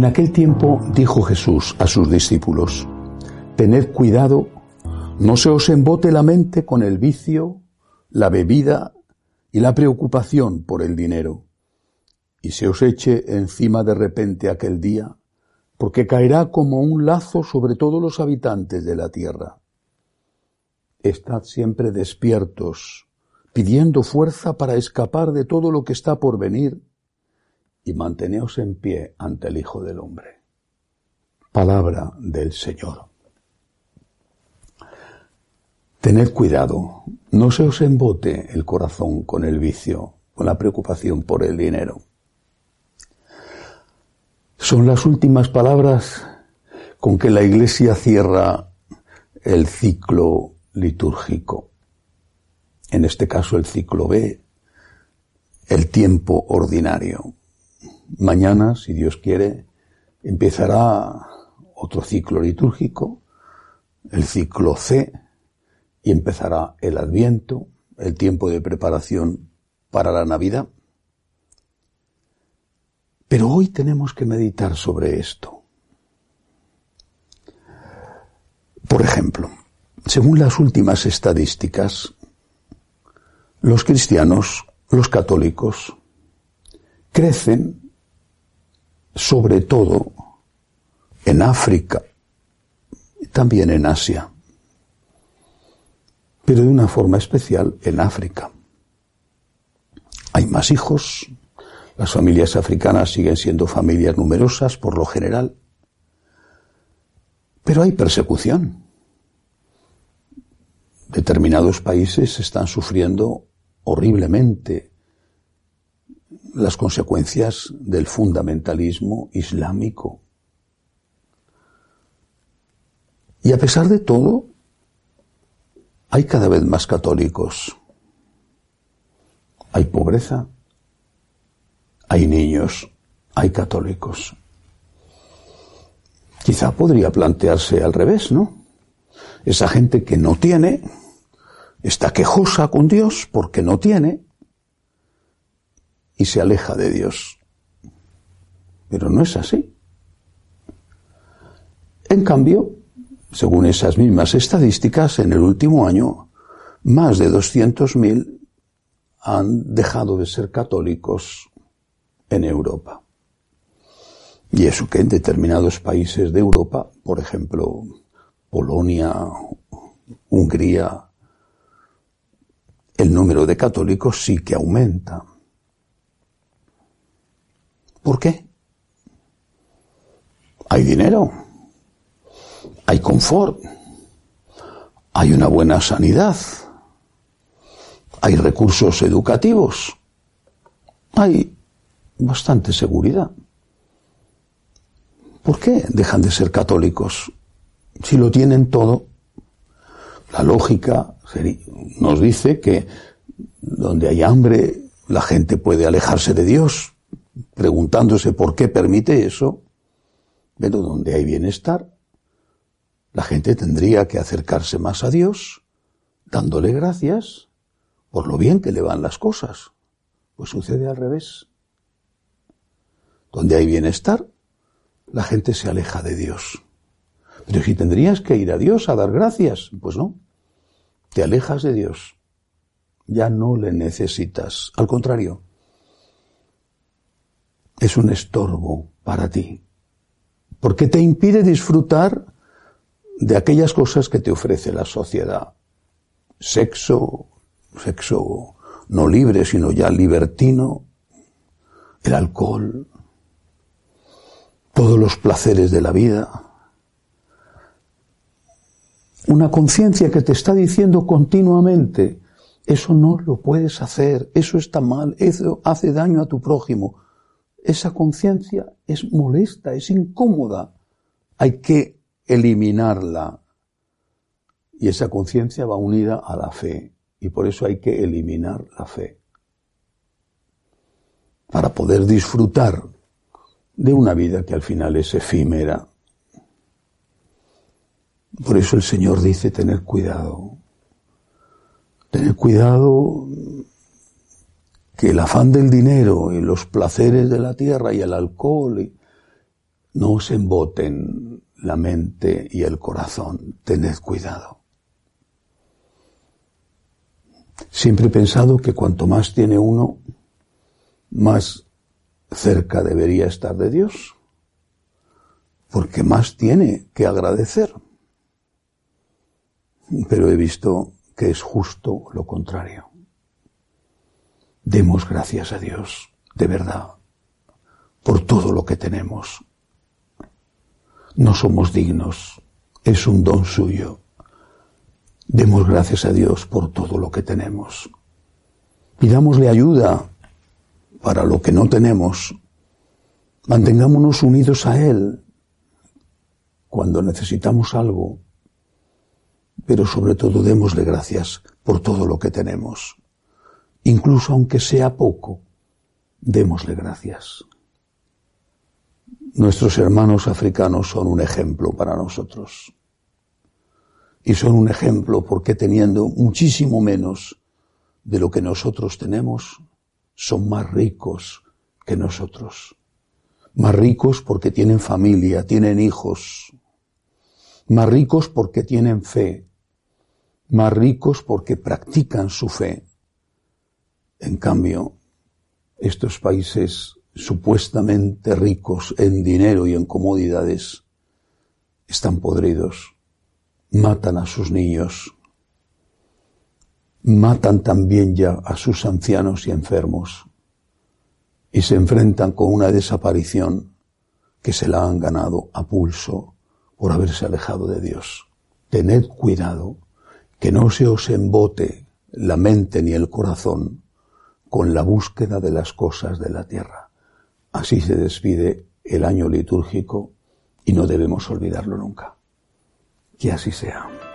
En aquel tiempo dijo Jesús a sus discípulos, Tened cuidado, no se os embote la mente con el vicio, la bebida y la preocupación por el dinero, y se os eche encima de repente aquel día, porque caerá como un lazo sobre todos los habitantes de la tierra. Estad siempre despiertos, pidiendo fuerza para escapar de todo lo que está por venir, y manteneos en pie ante el Hijo del Hombre. Palabra del Señor. Tened cuidado, no se os embote el corazón con el vicio, con la preocupación por el dinero. Son las últimas palabras con que la Iglesia cierra el ciclo litúrgico. En este caso el ciclo B, el tiempo ordinario. Mañana, si Dios quiere, empezará otro ciclo litúrgico, el ciclo C, y empezará el Adviento, el tiempo de preparación para la Navidad. Pero hoy tenemos que meditar sobre esto. Por ejemplo, según las últimas estadísticas, los cristianos, los católicos, crecen sobre todo en África también en Asia, pero de una forma especial en África. Hay más hijos, las familias africanas siguen siendo familias numerosas por lo general, pero hay persecución. Determinados países están sufriendo horriblemente las consecuencias del fundamentalismo islámico. Y a pesar de todo, hay cada vez más católicos. Hay pobreza, hay niños, hay católicos. Quizá podría plantearse al revés, ¿no? Esa gente que no tiene, está quejosa con Dios porque no tiene y se aleja de Dios. Pero no es así. En cambio, según esas mismas estadísticas, en el último año, más de 200.000 han dejado de ser católicos en Europa. Y eso que en determinados países de Europa, por ejemplo, Polonia, Hungría, el número de católicos sí que aumenta. ¿Por qué? Hay dinero, hay confort, hay una buena sanidad, hay recursos educativos, hay bastante seguridad. ¿Por qué dejan de ser católicos? Si lo tienen todo, la lógica nos dice que donde hay hambre, la gente puede alejarse de Dios, preguntándose por qué permite eso, pero donde hay bienestar, la gente tendría que acercarse más a Dios, dándole gracias por lo bien que le van las cosas. Pues sucede al revés. Donde hay bienestar, la gente se aleja de Dios. Pero si tendrías que ir a Dios a dar gracias, pues no. Te alejas de Dios. Ya no le necesitas. Al contrario, es un estorbo para ti. Porque te impide disfrutar de aquellas cosas que te ofrece la sociedad. Sexo, sexo no libre, sino ya libertino, el alcohol, todos los placeres de la vida. Una conciencia que te está diciendo continuamente, eso no lo puedes hacer, eso está mal, eso hace daño a tu prójimo. Esa conciencia es molesta, es incómoda. Hay que eliminarla. Y esa conciencia va unida a la fe. Y por eso hay que eliminar la fe. Para poder disfrutar de una vida que al final es efímera. Por eso el Señor dice tener cuidado. Tener cuidado que el afán del dinero y los placeres de la tierra y el alcohol no os emboten la mente y el corazón, tened cuidado. Siempre he pensado que cuanto más tiene uno, más cerca debería estar de Dios, porque más tiene que agradecer. Pero he visto que es justo lo contrario. Demos gracias a Dios, de verdad, por todo lo que tenemos. No somos dignos, es un don suyo. Demos gracias a Dios por todo lo que tenemos. Pidámosle ayuda para lo que no tenemos. Mantengámonos unidos a Él cuando necesitamos algo, pero sobre todo démosle gracias por todo lo que tenemos. Incluso aunque sea poco, démosle gracias. Nuestros hermanos africanos son un ejemplo para nosotros. Y son un ejemplo porque teniendo muchísimo menos de lo que nosotros tenemos, son más ricos que nosotros. Más ricos porque tienen familia, tienen hijos. Más ricos porque tienen fe. Más ricos porque practican su fe. En cambio, estos países supuestamente ricos en dinero y en comodidades están podridos, matan a sus niños, matan también ya a sus ancianos y enfermos y se enfrentan con una desaparición que se la han ganado a pulso por haberse alejado de Dios. Tened cuidado que no se os embote la mente ni el corazón con la búsqueda de las cosas de la tierra. Así se despide el año litúrgico y no debemos olvidarlo nunca. Que así sea.